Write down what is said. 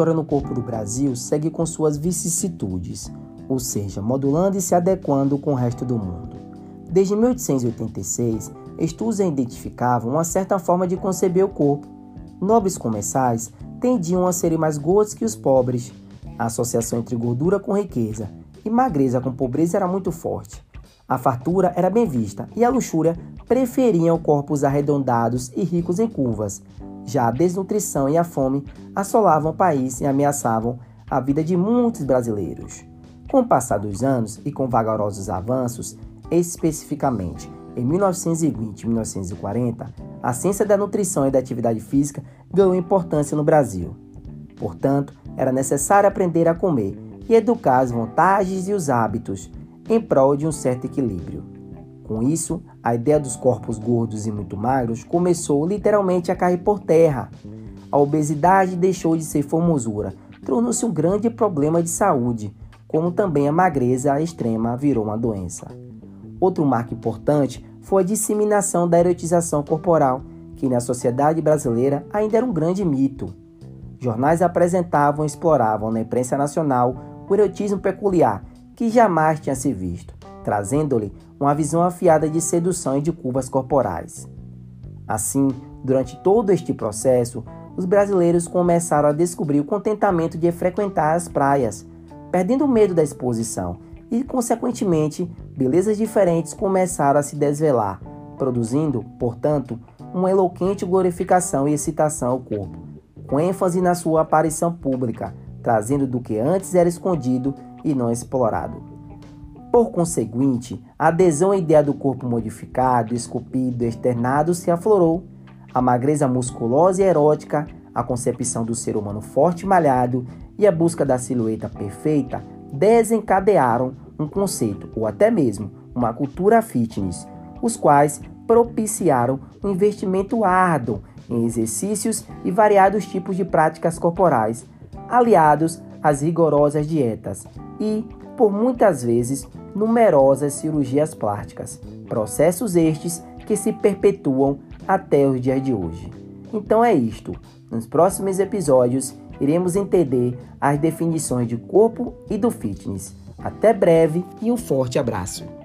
história no corpo do Brasil segue com suas vicissitudes, ou seja, modulando e se adequando com o resto do mundo. Desde 1886, estudos identificavam uma certa forma de conceber o corpo. Nobres comensais tendiam a serem mais gordos que os pobres. A associação entre gordura com riqueza e magreza com pobreza era muito forte. A fartura era bem vista e a luxúria preferiam corpos arredondados e ricos em curvas. Já a desnutrição e a fome assolavam o país e ameaçavam a vida de muitos brasileiros. Com o passar dos anos e com vagarosos avanços, especificamente em 1920 e 1940, a ciência da nutrição e da atividade física ganhou importância no Brasil. Portanto, era necessário aprender a comer e educar as vantagens e os hábitos em prol de um certo equilíbrio. Com isso, a ideia dos corpos gordos e muito magros começou literalmente a cair por terra. A obesidade deixou de ser formosura, tornou-se um grande problema de saúde, como também a magreza extrema virou uma doença. Outro marco importante foi a disseminação da erotização corporal, que na sociedade brasileira ainda era um grande mito. Jornais apresentavam e exploravam na imprensa nacional o erotismo peculiar que jamais tinha se visto, trazendo-lhe uma visão afiada de sedução e de curvas corporais. Assim, durante todo este processo, os brasileiros começaram a descobrir o contentamento de frequentar as praias, perdendo o medo da exposição e, consequentemente, belezas diferentes começaram a se desvelar, produzindo, portanto, uma eloquente glorificação e excitação ao corpo, com ênfase na sua aparição pública, trazendo do que antes era escondido e não explorado. Por conseguinte, a adesão à ideia do corpo modificado, esculpido, externado se aflorou. A magreza musculosa e erótica, a concepção do ser humano forte e malhado e a busca da silhueta perfeita desencadearam um conceito ou até mesmo uma cultura fitness, os quais propiciaram um investimento árduo em exercícios e variados tipos de práticas corporais, aliados às rigorosas dietas e, por muitas vezes, numerosas cirurgias plásticas, processos estes que se perpetuam até os dias de hoje. Então é isto. Nos próximos episódios iremos entender as definições de corpo e do fitness. Até breve e um forte abraço.